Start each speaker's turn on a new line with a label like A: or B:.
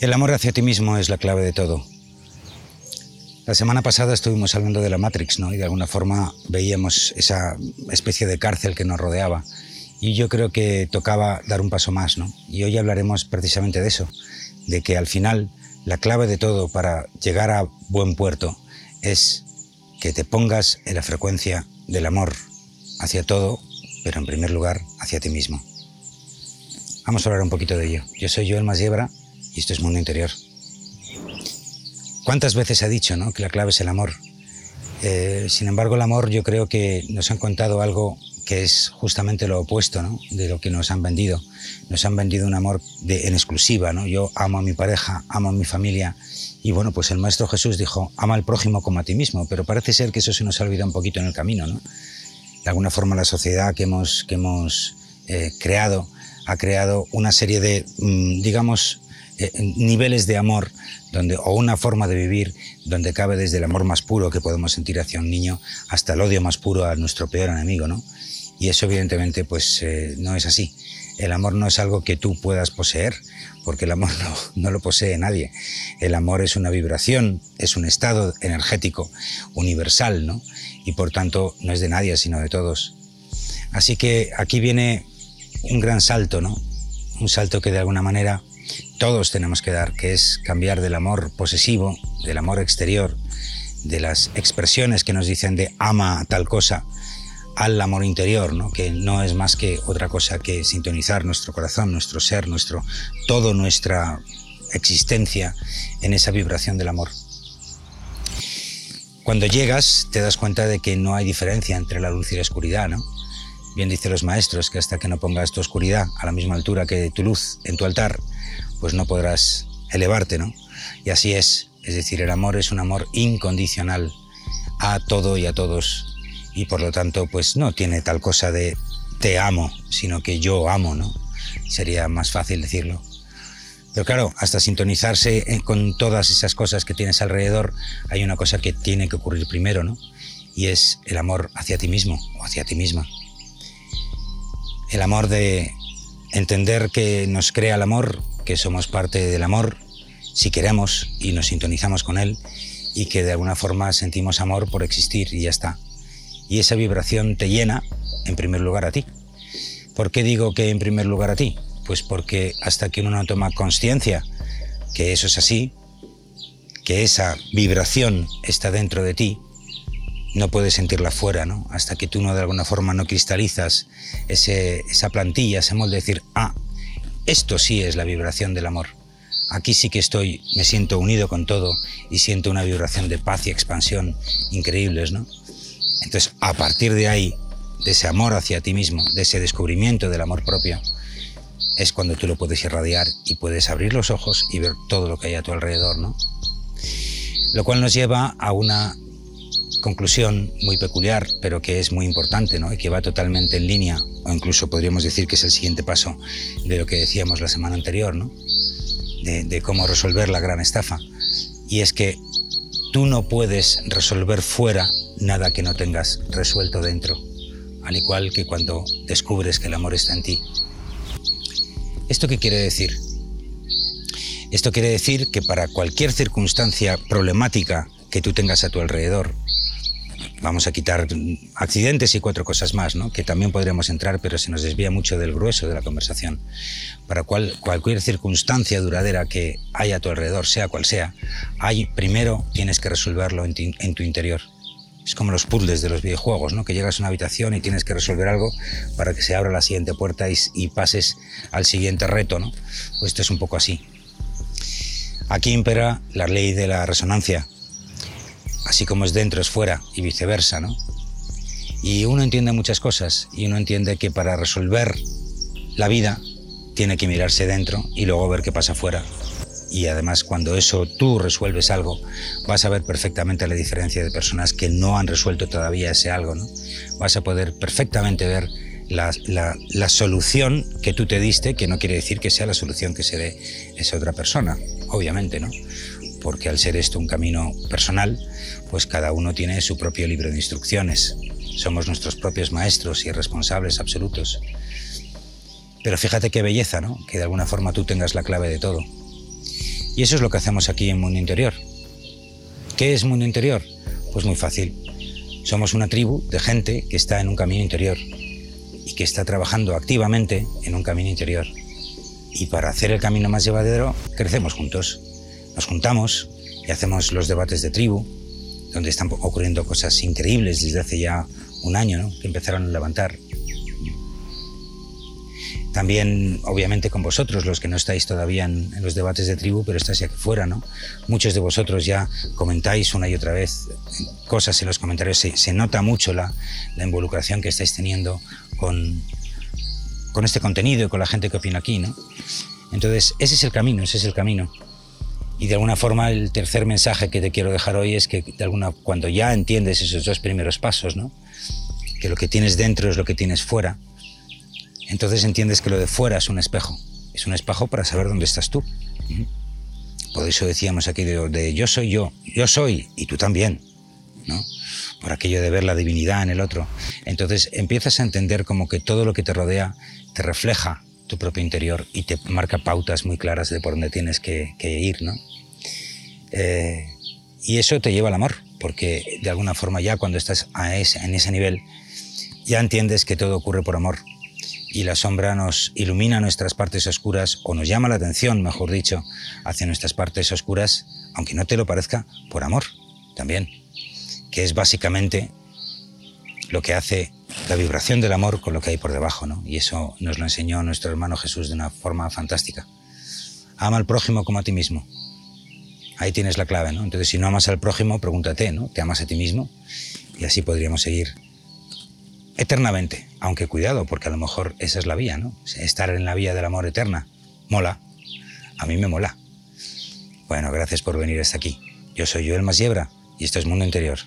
A: El amor hacia ti mismo es la clave de todo. La semana pasada estuvimos hablando de la Matrix, ¿no? Y de alguna forma veíamos esa especie de cárcel que nos rodeaba. Y yo creo que tocaba dar un paso más, ¿no? Y hoy hablaremos precisamente de eso, de que al final la clave de todo para llegar a buen puerto es que te pongas en la frecuencia del amor hacia todo, pero en primer lugar hacia ti mismo. Vamos a hablar un poquito de ello. Yo soy Joel Masiebra esto es Mundo Interior. ¿Cuántas veces ha dicho ¿no? que la clave es el amor? Eh, sin embargo, el amor yo creo que nos han contado algo que es justamente lo opuesto ¿no? de lo que nos han vendido. Nos han vendido un amor de, en exclusiva. ¿no? Yo amo a mi pareja, amo a mi familia. Y bueno, pues el Maestro Jesús dijo, ama al prójimo como a ti mismo. Pero parece ser que eso se nos ha olvidado un poquito en el camino. ¿no? De alguna forma la sociedad que hemos, que hemos eh, creado ha creado una serie de, mm, digamos, eh, niveles de amor donde, o una forma de vivir donde cabe desde el amor más puro que podemos sentir hacia un niño hasta el odio más puro a nuestro peor enemigo, ¿no? Y eso evidentemente pues eh, no es así. El amor no es algo que tú puedas poseer, porque el amor no, no, lo posee nadie. El amor es una vibración, es un estado energético universal, ¿no? Y por tanto no es de nadie, sino de todos. Así que aquí viene un gran salto, ¿no? Un salto que de alguna manera todos tenemos que dar, que es cambiar del amor posesivo, del amor exterior, de las expresiones que nos dicen de ama tal cosa, al amor interior, ¿no? que no es más que otra cosa que sintonizar nuestro corazón, nuestro ser, nuestro todo nuestra existencia en esa vibración del amor. Cuando llegas te das cuenta de que no hay diferencia entre la luz y la oscuridad, ¿no? Bien dicen los maestros que hasta que no pongas tu oscuridad a la misma altura que tu luz en tu altar, pues no podrás elevarte, ¿no? Y así es, es decir, el amor es un amor incondicional a todo y a todos y por lo tanto pues no tiene tal cosa de te amo, sino que yo amo, ¿no? Sería más fácil decirlo. Pero claro, hasta sintonizarse con todas esas cosas que tienes alrededor, hay una cosa que tiene que ocurrir primero, ¿no? Y es el amor hacia ti mismo o hacia ti misma. El amor de entender que nos crea el amor que somos parte del amor si queremos y nos sintonizamos con él y que de alguna forma sentimos amor por existir y ya está. Y esa vibración te llena en primer lugar a ti. ¿Por qué digo que en primer lugar a ti? Pues porque hasta que uno no toma conciencia que eso es así, que esa vibración está dentro de ti, no puedes sentirla fuera, ¿no? Hasta que tú no de alguna forma no cristalizas ese, esa plantilla, ese molde, decir, ah, esto sí es la vibración del amor. Aquí sí que estoy, me siento unido con todo y siento una vibración de paz y expansión increíbles, ¿no? Entonces, a partir de ahí, de ese amor hacia ti mismo, de ese descubrimiento del amor propio, es cuando tú lo puedes irradiar y puedes abrir los ojos y ver todo lo que hay a tu alrededor, ¿no? Lo cual nos lleva a una conclusión muy peculiar, pero que es muy importante ¿no? y que va totalmente en línea, o incluso podríamos decir que es el siguiente paso de lo que decíamos la semana anterior, ¿no? de, de cómo resolver la gran estafa. Y es que tú no puedes resolver fuera nada que no tengas resuelto dentro, al igual que cuando descubres que el amor está en ti. ¿Esto qué quiere decir? Esto quiere decir que para cualquier circunstancia problemática que tú tengas a tu alrededor, vamos a quitar accidentes y cuatro cosas más, ¿no? que también podríamos entrar, pero se nos desvía mucho del grueso de la conversación. Para cual, cualquier circunstancia duradera que haya a tu alrededor, sea cual sea, hay, primero tienes que resolverlo en, tu interior. Es como los puzzles de los videojuegos, ¿no? que llegas a una habitación y tienes que resolver algo para que se abra la siguiente puerta y, y pases al siguiente reto. ¿no? Pues esto es un poco así. Aquí impera la ley de la resonancia, así como es dentro es fuera y viceversa, ¿no? Y uno entiende muchas cosas y uno entiende que para resolver la vida tiene que mirarse dentro y luego ver qué pasa fuera. Y además cuando eso tú resuelves algo, vas a ver perfectamente la diferencia de personas que no han resuelto todavía ese algo, ¿no? Vas a poder perfectamente ver la, la, la, solución que tú te diste, que no quiere decir que sea la solución que se dé esa otra persona, obviamente, ¿no? Porque al ser esto un camino personal, pues cada uno tiene su propio libro de instrucciones. Somos nuestros propios maestros y responsables absolutos. Pero fíjate qué belleza, ¿no? Que de alguna forma tú tengas la clave de todo. Y eso es lo que hacemos aquí en Mundo Interior. ¿Qué es Mundo Interior? Pues muy fácil. Somos una tribu de gente que está en un camino interior y que está trabajando activamente en un camino interior. Y para hacer el camino más llevadero, crecemos juntos. Nos juntamos y hacemos los debates de tribu, donde están ocurriendo cosas increíbles desde hace ya un año, ¿no? que empezaron a levantar también, obviamente, con vosotros, los que no estáis todavía en, los debates de tribu, pero estáis aquí fuera, ¿no? Muchos de vosotros ya comentáis una y otra vez cosas en los comentarios. Se, nota mucho la, involucración que estáis teniendo con, con este contenido y con la gente que opina aquí, ¿no? Entonces, ese es el camino, ese es el camino. Y de alguna forma el tercer mensaje que te quiero dejar hoy es que de alguna, cuando ya entiendes esos dos primeros pasos, ¿no? que lo que tienes dentro es lo que tienes fuera, entonces entiendes que lo de fuera es un espejo. Es un espejo para saber dónde estás tú. Por eso decíamos aquí de, yo soy yo, yo soy y tú también, ¿no? Por aquello de ver la divinidad en el otro. Entonces empiezas a entender como que todo lo que te rodea te refleja tu propio interior y te marca pautas muy claras de por dónde tienes que, ir, ¿no? Eh, y eso te lleva al amor, porque de alguna forma ya cuando estás en ese nivel, ya entiendes que todo ocurre por amor y la sombra nos ilumina nuestras partes oscuras o nos llama la atención, mejor dicho, hacia nuestras partes oscuras, aunque no te lo parezca, por amor también, que es básicamente lo que hace la vibración del amor con lo que hay por debajo, ¿no? Y eso nos lo enseñó nuestro hermano Jesús de una forma fantástica. Ama al prójimo como a ti mismo. Ahí tienes la clave, ¿no? Entonces, si no amas al prójimo, pregúntate, ¿no? ¿Te amas a ti mismo? Y así podríamos seguir eternamente. Aunque cuidado, porque a lo mejor esa es la vía, ¿no? Estar en la vía del amor eterna. Mola. A mí me mola. Bueno, gracias por venir hasta aquí. Yo soy Joel Masiebra y esto es Mundo Interior.